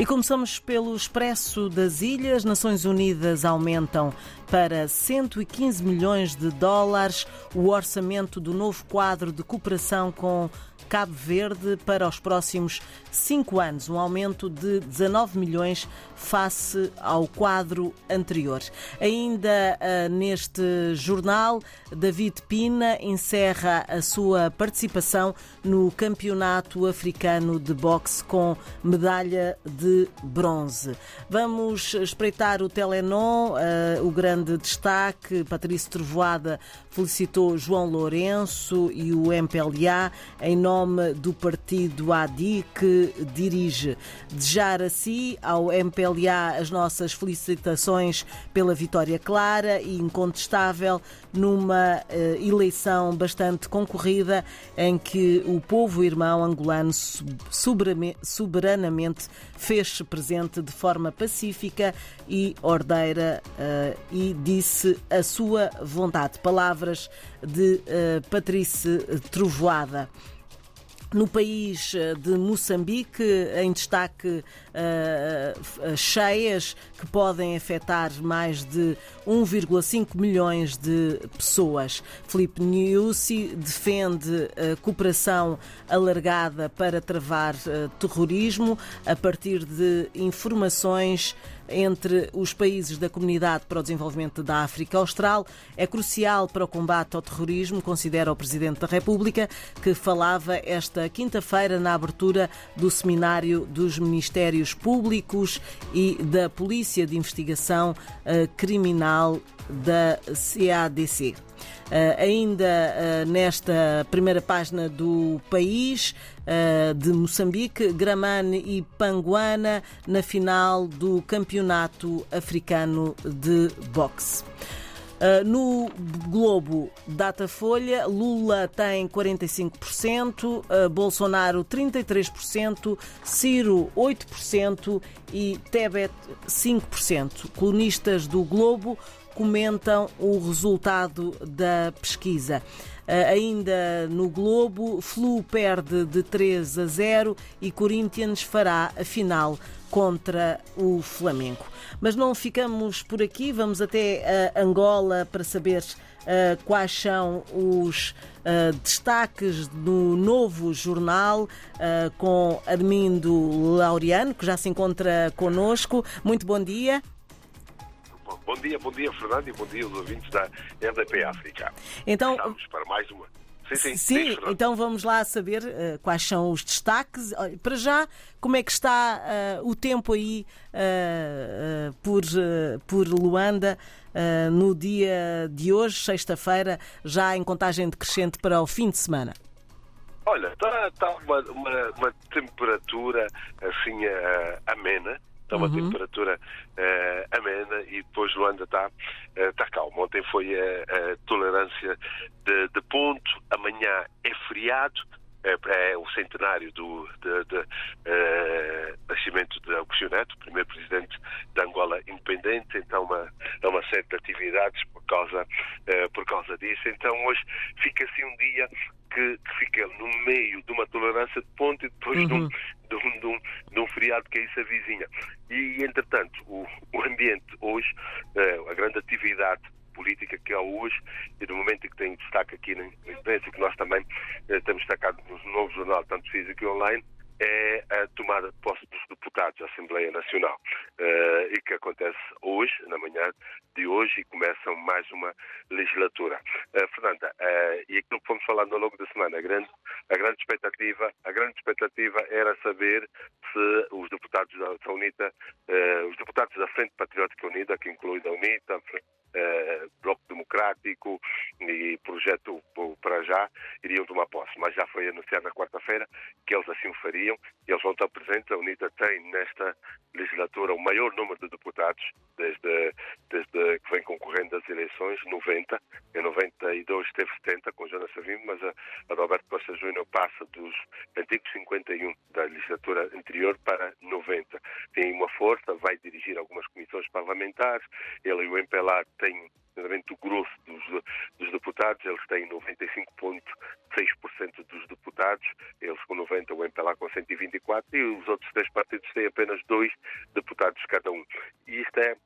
E começamos pelo Expresso das Ilhas. Nações Unidas aumentam para 115 milhões de dólares o orçamento do novo quadro de cooperação com Cabo Verde para os próximos cinco anos, um aumento de 19 milhões face ao quadro anterior. Ainda uh, neste jornal, David Pina encerra a sua participação no Campeonato Africano de Boxe com medalha de bronze. Vamos espreitar o Telenon, uh, o grande destaque. Patrício Trovoada felicitou João Lourenço e o MPLA em nome do partido ADI que dirige. Desejar assim ao MPLA as nossas felicitações pela vitória clara e incontestável numa uh, eleição bastante concorrida em que o povo irmão angolano soberanamente fez-se presente de forma pacífica e ordeira uh, disse a sua vontade. Palavras de uh, Patrícia Trovoada. No país eh, de Moçambique, em destaque uh, cheias que podem afetar mais de 1,5 milhões de pessoas. Felipe Nyusi defende a cooperação alargada para travar terrorismo a partir de informações entre os países da Comunidade para o Desenvolvimento da África Austral é crucial para o combate ao terrorismo, considera o Presidente da República, que falava esta quinta-feira na abertura do Seminário dos Ministérios Públicos e da Polícia de Investigação eh, Criminal da CADC. Uh, ainda uh, nesta primeira página do país uh, de Moçambique, Gramane e Panguana na final do Campeonato Africano de Boxe. Uh, no Globo Datafolha, Lula tem 45%, uh, Bolsonaro 33%, Ciro 8% e Tebet 5%. Colunistas do Globo comentam o resultado da pesquisa. Uh, ainda no Globo, Flu perde de 3 a 0 e Corinthians fará a final contra o Flamengo. Mas não ficamos por aqui, vamos até a Angola para saber uh, quais são os destaques do novo jornal com Armindo Laureano, que já se encontra conosco. Muito bom dia. Bom dia, bom dia, Fernando, e bom dia aos ouvintes da RDP África. Então, Estamos para mais uma Sim, sim. sim então vamos lá saber uh, quais são os destaques. Para já, como é que está uh, o tempo aí uh, por, por Luanda no dia de hoje, sexta-feira, já em contagem decrescente para o fim de semana? Olha, está tá uma, uma, uma, temperatura assim amena está uma uhum. temperatura uh, amena e depois Luanda está uh, tá calmo. Ontem foi a, a tolerância de, de, ponto, amanhã é feriado, é, é o centenário do de, de, uh, nascimento de Augusto Neto, primeiro presidente da Angola independente, então uma, é uma série de atividades por causa, uh, por causa disso. Então hoje fica assim um dia que, que fica no meio de uma tolerância de ponto e depois uhum. de, um, de, um, de, um, de um feriado que aí se avizinha. E, entretanto, o, o ambiente hoje, uh, a grande atividade política que há hoje e do momento em que tem destaque aqui na imprensa, que nós também uh, temos destacado no novo jornal, tanto físico e online, é a tomada de posse dos deputados da Assembleia Nacional uh, e que acontece hoje, na manhã de hoje, e começa mais uma legislatura. Uh, Fernanda, uh, e aquilo que fomos falando ao longo da semana, a grande, a grande expectativa, a grande expectativa era saber se os deputados da, da UNITA, os deputados da Frente Patriótica Unida, que inclui a UNITA, Bloco Democrático e Projeto para já, iriam tomar posse. Mas já foi anunciado na quarta-feira que eles assim o fariam e eles vão estar presentes. A UNITA tem nesta legislatura o maior número de deputados desde, desde que vem concorrendo às eleições, 90. Em 92 teve 70 com Jonas Savimbo, mas a, a Roberto Costa Júnior passa dos antigos 51 da legislatura anterior para 90. Tem uma força, vai dirigir algumas comissões parlamentares. Ele e o MPLA têm o grosso dos, dos deputados, eles têm 95,6% dos deputados eles com 90, o MPLA com 124 e os outros três partidos têm apenas dois deputados cada um. E isto é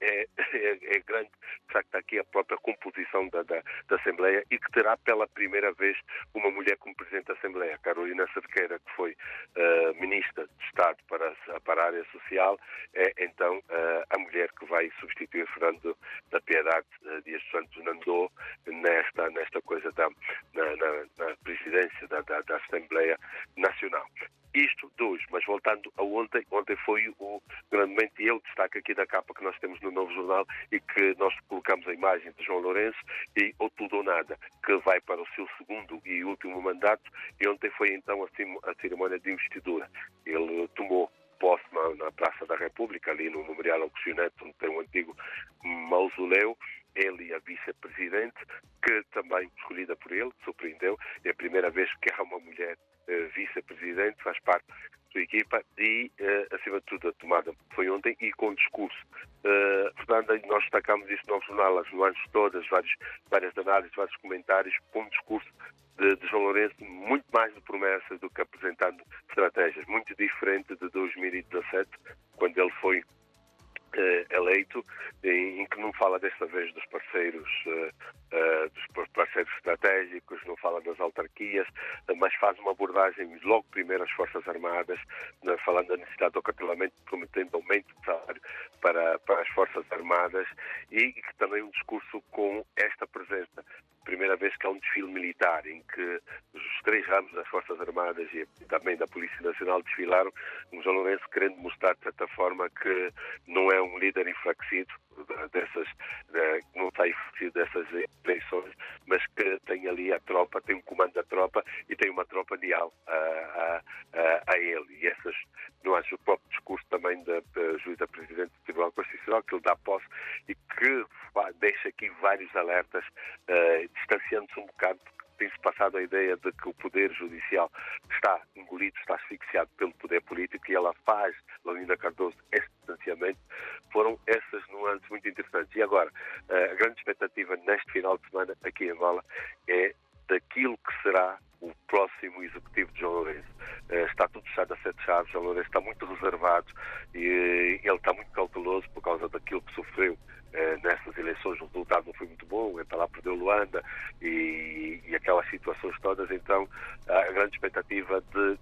é, é, é, grande, de facto, aqui a própria composição da, da, da, Assembleia e que terá pela primeira vez uma mulher como Presidente da Assembleia. Carolina Cerqueira, que foi uh, Ministra de Estado para, para a área social, é então uh, a mulher que vai substituir Fernando da Piedade uh, Dias Santos Nandô nesta, nesta coisa da, na, na, na presidência da, da, da Assembleia Nacional. Isto dois, mas voltando a ontem, ontem foi o grandemente eu destaque aqui da capa que nós temos no novo jornal e que nós colocamos a imagem de João Lourenço e ou tudo ou nada, que vai para o seu segundo e último mandato e ontem foi então a cerimónia de investidura. Ele tomou posse na, na Praça da República, ali no Memorial Augustineto, onde tem um antigo mausoleu, ele e a vice-presidente, que também escolhida por ele, surpreendeu, é a primeira vez que há uma mulher vice-presidente, faz parte da sua equipa e, eh, acima de tudo, a tomada foi ontem e com discurso. Uh, Fernanda, nós destacamos isso no jornal, as nuances todas, vários, várias análises, vários comentários, com um discurso de, de, João Lourenço muito mais de promessas do que apresentando estratégias, muito diferente de 2017, quando ele foi eleito, em, que não fala desta vez dos parceiros, uh, dos parceiros estratégicos, não fala das autarquias, mas faz uma abordagem logo primeiro às Forças Armadas, falando da necessidade do acartelamento, prometendo aumento de salário para, para as Forças Armadas e que também um discurso com esta presença. Primeira vez que há um desfile militar em que Forças Armadas e também da Polícia Nacional desfilaram, um João Lourenço querendo mostrar de certa forma que não é um líder enfraquecido dessas, não está enfraquecido dessas eleições, mas que tem ali a tropa, tem um comando da tropa e tem uma tropa leal a, a, a, ele. E essas, não acho o próprio discurso também da, da juíza presidente do Tribunal Constitucional, que ele dá posse e que deixa aqui vários alertas, uh, distanciando-se um bocado tem-se passado a ideia de que o Poder Judicial está engolido, está asfixiado pelo poder político e ela faz, Laurinda Cardoso, esse distanciamento. Foram essas nuances muito interessantes. E agora, a grande expectativa neste final de semana aqui em Angola é daquilo que será o próximo executivo de João Lourenço. Eh, está tudo fechado a sete chaves, João Lourenço está muito reservado e ele está muito cauteloso por causa daquilo que sofreu eh, nessas eleições. O resultado não foi muito bom, está lá perdeu Luanda e, e aquelas situações todas. Então, a grande expectativa de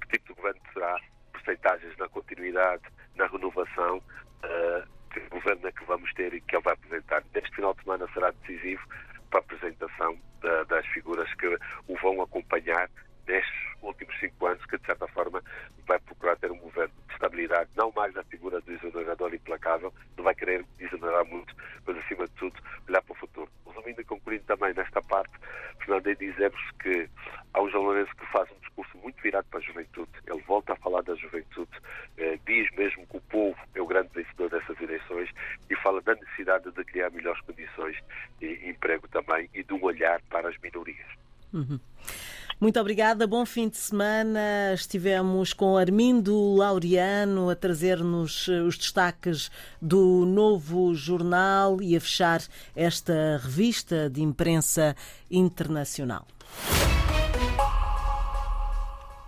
que tipo de governo será, percentagens na continuidade, na renovação, uh, que governo é que vamos ter e que ele vai apresentar. Neste final de semana será decisivo para a apresentação da, das figuras que o vão acompanhar Dizer que há um João Lourenço que faz um discurso muito virado para a juventude. Ele volta a falar da juventude, eh, diz mesmo que o povo é o grande vencedor dessas eleições e fala da necessidade de criar melhores condições e emprego também e de um olhar para as minorias. Uhum. Muito obrigada, bom fim de semana. Estivemos com Armindo Laureano a trazer-nos eh, os destaques do novo jornal e a fechar esta revista de imprensa internacional.